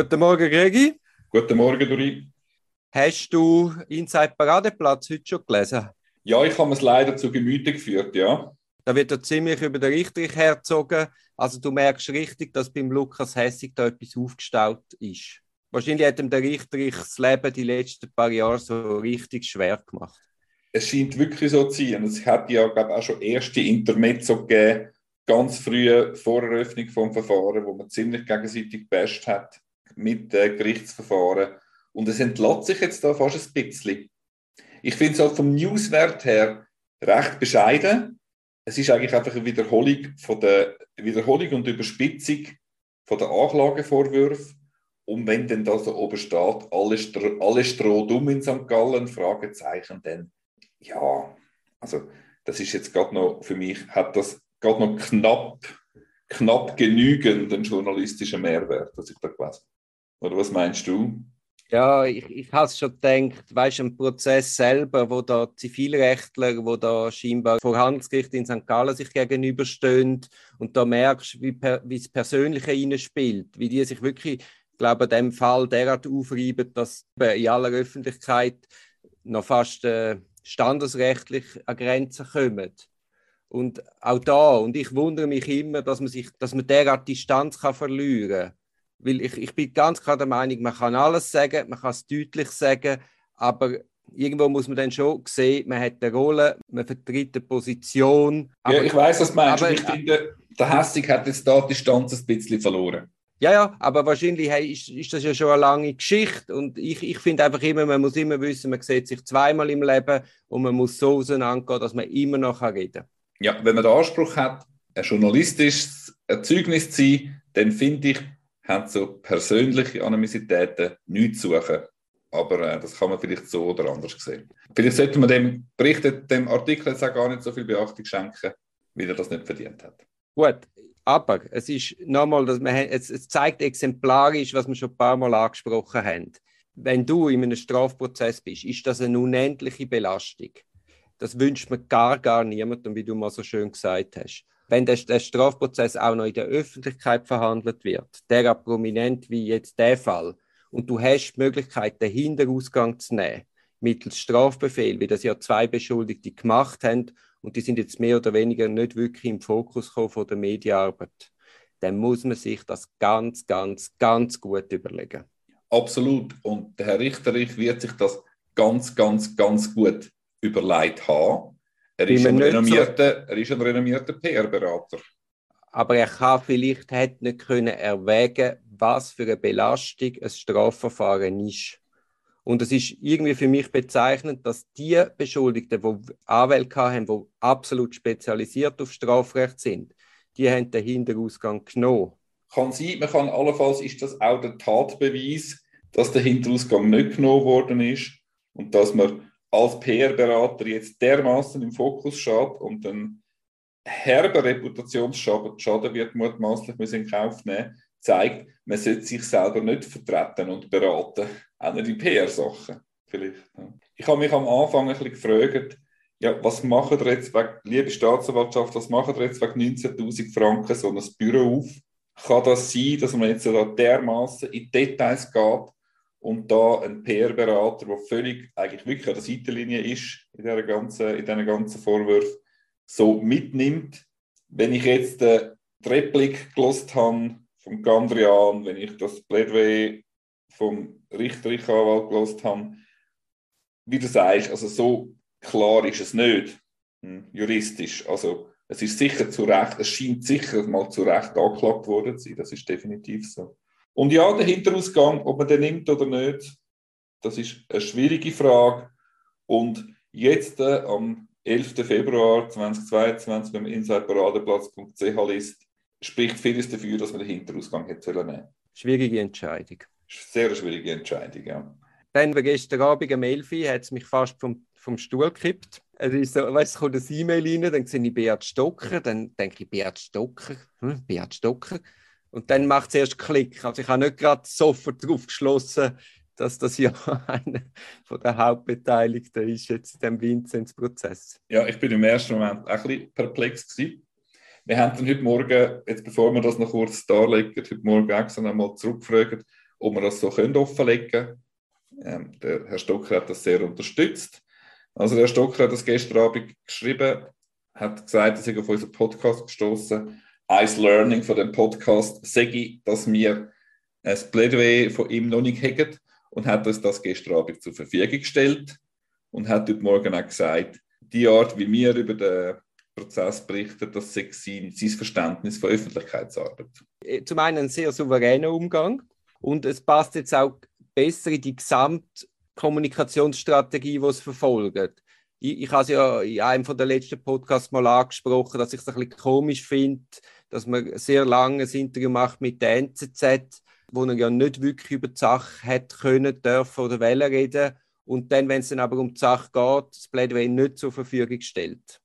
Guten Morgen, Gregi. Guten Morgen, Dori. Hast du Inside Paradeplatz heute schon gelesen? Ja, ich habe es leider zu Gemüte geführt, ja. Da wird er ziemlich über den Richtrich herzogen. Also du merkst richtig, dass beim Lukas Hessig da etwas aufgestaut ist. Wahrscheinlich hat ihm der Richtrich das Leben die letzten paar Jahre so richtig schwer gemacht. Es scheint wirklich so zu sein. Es hat ja, glaube auch schon erste Intermezzo gegeben, ganz früh vor Eröffnung des Verfahrens, wo man ziemlich gegenseitig best hat mit äh, Gerichtsverfahren. Und es entlädt sich jetzt da fast ein bisschen. Ich finde es halt vom Newswert her recht bescheiden. Es ist eigentlich einfach eine Wiederholung, von der, Wiederholung und Überspitzung der Anklagevorwürfe. Und wenn dann da so oben steht, alle, Stro alle Stroh dumm in St. Gallen, Fragezeichen, dann ja, also das ist jetzt gerade noch, für mich hat das gerade noch knapp, knapp genügend einen journalistischen Mehrwert, was ich da gelesen oder was meinst du? Ja, ich, ich habe es schon gedacht, weißt du, ein Prozess selber, wo da Zivilrechtler, wo da scheinbar vor Handelsgericht in St. Gallen sich gegenüberstehen und da merkst, wie, per, wie das Persönliche spielt, wie die sich wirklich, ich glaube, in dem Fall derart aufreiben, dass in aller Öffentlichkeit noch fast äh, standesrechtlich an Grenzen kommen. Und auch da, und ich wundere mich immer, dass man sich, dass man derart Distanz kann verlieren kann weil ich, ich bin ganz klar der Meinung, man kann alles sagen, man kann es deutlich sagen, aber irgendwo muss man dann schon sehen, man hat eine Rolle, man vertritt eine Position. ja, ich weiß, was du meinst. Aber, ich finde, der Hessig hat jetzt da die Distanz ein bisschen verloren. Ja, ja, aber wahrscheinlich hey, ist, ist, das ja schon eine lange Geschichte und ich, ich finde einfach immer, man muss immer wissen, man sieht sich zweimal im Leben und man muss so auseinandergehen, dass man immer noch reden kann. Ja, wenn man den Anspruch hat, ein journalistisches Erzeugnis zu sein, dann finde ich, haben so persönliche Anonymitäten nichts zu suchen. Aber äh, das kann man vielleicht so oder anders sehen. Vielleicht sollte man dem Bericht, dem Artikel jetzt auch gar nicht so viel Beachtung schenken, wie er das nicht verdient hat. Gut, aber es ist nochmal, dass man, es, es zeigt exemplarisch, was wir schon ein paar Mal angesprochen haben. Wenn du in einem Strafprozess bist, ist das eine unendliche Belastung. Das wünscht man gar, gar niemandem, wie du mal so schön gesagt hast wenn der, der, Strafprozess auch noch in der Öffentlichkeit verhandelt wird, der prominent wie jetzt der Fall, und du hast die Möglichkeit, den Hinterausgang zu nehmen, mittels Strafbefehl, wie das ja zwei Beschuldigte gemacht haben, und die sind jetzt mehr oder weniger nicht wirklich im Fokus von der Medienarbeit, dann muss man sich das ganz, ganz, ganz gut überlegen. Absolut. Und der Herr Richterich wird sich das ganz, ganz, ganz gut überlegt haben. Er ist, ein renommierter, so, er ist ein renommierter PR-Berater. Aber er kann vielleicht hat nicht können erwägen, was für eine Belastung ein Strafverfahren ist. Und es ist irgendwie für mich bezeichnend, dass die Beschuldigten, die Anwälte haben, die absolut spezialisiert auf Strafrecht sind, die haben den Hinterausgang genommen. Kann sein, man kann allenfalls ist das auch der Tatbeweis, dass der Hinterausgang nicht genommen worden ist und dass man als PR-Berater jetzt dermaßen im Fokus steht und ein herber Reputationsschaden wird mutmaßlich in Kauf nehmen, zeigt, man sollte sich selber nicht vertreten und beraten, auch nicht in PR-Sachen vielleicht. Ich habe mich am Anfang ein bisschen gefragt, ja, was machen ihr jetzt wegen, liebe Staatsanwaltschaft, was machen ihr jetzt wegen 19.000 Franken so ein Büro auf? Kann das sein, dass man jetzt da dermaßen in Details geht und da ein PR-Berater, der völlig eigentlich wirklich an der Seitenlinie ist in diesen ganzen, diesen ganzen Vorwürfen, so mitnimmt. Wenn ich jetzt den Replik gelost habe vom Gandrian, wenn ich das Plädoyer vom richterlichen Anwalt gelost habe, wie du sagst, also so klar ist es nicht, hm, juristisch. Also es ist sicher zu Recht, es scheint sicher mal zu Recht angeklagt worden zu sein, das ist definitiv so. Und ja, der Hinterausgang, ob man den nimmt oder nicht, das ist eine schwierige Frage. Und jetzt äh, am 11. Februar 2022, wenn man insideparadeplatz.ch liest, spricht vieles dafür, dass man den Hinterausgang hätte nehmen Schwierige Entscheidung. Sehr schwierige Entscheidung, ja. Dann gestern Abend um 11 Uhr hat es mich fast vom, vom Stuhl gekippt. Es ist so, weißt, kommt ein E-Mail rein, dann sehe ich Beat Stocker, dann denke ich, Beat Stocker, hm, Beat Stocker. Und dann macht es erst Klick. Also ich habe nicht gerade sofort darauf geschlossen, dass das ja einer der Hauptbeteiligten ist jetzt in dem Vinzenz-Prozess. Ja, ich bin im ersten Moment auch ein bisschen perplex gewesen. Wir haben dann heute Morgen, jetzt bevor wir das noch kurz darlegen, heute Morgen extra nochmal zurückgefragt ob wir das so offenlegen können. Ähm, der Herr Stocker hat das sehr unterstützt. Also der Herr Stocker hat das gestern Abend geschrieben, hat gesagt, dass er auf unseren Podcast gestoßen. Eins Learning von dem Podcast sage dass wir ein Plädoyer von ihm noch nicht haben und hat uns das gestern Abend zur Verfügung gestellt und hat heute Morgen auch gesagt, die Art, wie wir über den Prozess berichten, das sei sein, sein Verständnis von Öffentlichkeitsarbeit. Äh, zum einen ein sehr souveräner Umgang und es passt jetzt auch besser in die Gesamtkommunikationsstrategie, die es verfolgt. Ich, ich habe es ja in einem der letzten Podcasts mal angesprochen, dass ich es ein bisschen komisch finde, dass man sehr lange ein Interview macht mit der NZZ, wo er ja nicht wirklich über die Sache hätte können, dürfen oder wollen reden und dann, wenn es dann aber um die Sache geht, das Plädoyer nicht zur Verfügung stellt.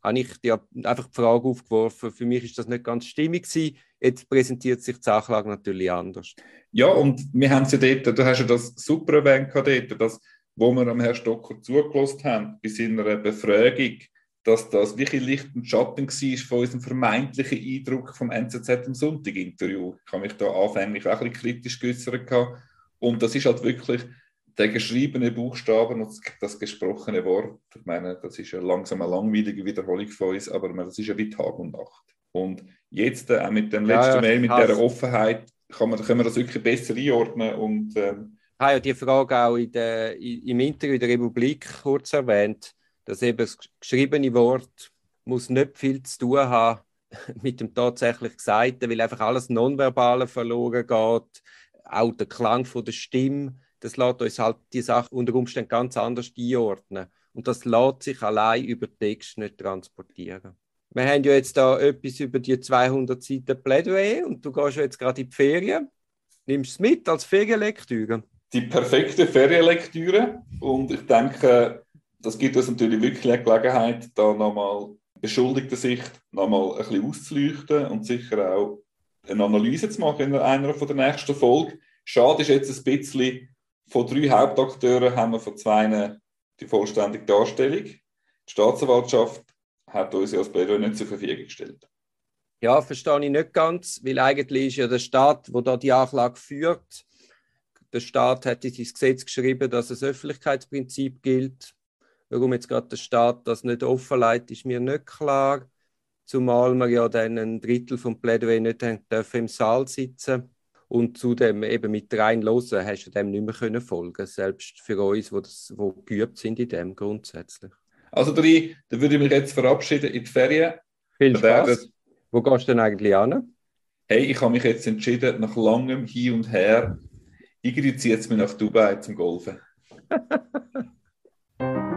Habe ich dir einfach die Frage aufgeworfen. Für mich ist das nicht ganz stimmig gewesen. Jetzt präsentiert sich die Sachlage natürlich anders. Ja, und wir haben es ja dort, du hast ja das super erwähnt dass, wo wir am Herrn Stocker zugelassen haben, bei seiner Befragung, dass das wirklich Licht und Schatten war von unserem vermeintlichen Eindruck vom NZZ im Sonntag-Interview. Ich habe mich da anfänglich auch ein bisschen kritisch geäußert. Und das ist halt wirklich der geschriebene Buchstaben und das gesprochene Wort, ich meine, das ist ja langsam eine langweilige Wiederholung von uns, aber das ist ja wie Tag und Nacht. Und jetzt äh, auch mit dem letzten ja, Mail, mit dieser Offenheit, kann man, können wir das wirklich besser einordnen. Und, ähm, habe ja die Frage auch in der, im Interview in der Republik kurz erwähnt, dass eben das geschriebene Wort muss nicht viel zu tun haben mit dem tatsächlich Gesagten, weil einfach alles Nonverbale verloren geht, auch der Klang von der Stimme das lässt uns halt die Sache unter Umständen ganz anders einordnen. Und das lässt sich allein über Text nicht transportieren. Wir haben ja jetzt da etwas über die 200 Seiten Plädoyer und du gehst jetzt gerade in die Ferien. Nimmst es mit als Ferienlektüre? Die perfekte Ferienlektüre und ich denke, das gibt uns natürlich wirklich eine Gelegenheit, da nochmal beschuldigte Sicht nochmal ein bisschen auszuleuchten und sicher auch eine Analyse zu machen in einer von der nächsten Folge. Schade ist jetzt ein bisschen, von drei Hauptakteuren haben wir von zwei die vollständige Darstellung. Die Staatsanwaltschaft hat uns ja das Plädoyer nicht zur Verfügung gestellt. Ja, verstehe ich nicht ganz, weil eigentlich ist ja der Staat, wo da die Anklage führt, der Staat hat in sein Gesetz geschrieben, dass das Öffentlichkeitsprinzip gilt. Warum jetzt gerade der Staat das nicht offenlegt, ist mir nicht klar. Zumal wir ja dann ein Drittel vom Plädoyer nicht dürfen im Saal sitzen und zudem eben mit rein Losen hast du dem nicht mehr können folgen selbst für uns, die das, wo geübt sind in dem grundsätzlich. Also drei, dann würde ich mich jetzt verabschieden in die Ferien. Viel Spaß. Wo gehst du denn eigentlich an? Hey, ich habe mich jetzt entschieden, nach langem Hin und Her, irgendwie zieht es mich nach Dubai zum Golfen.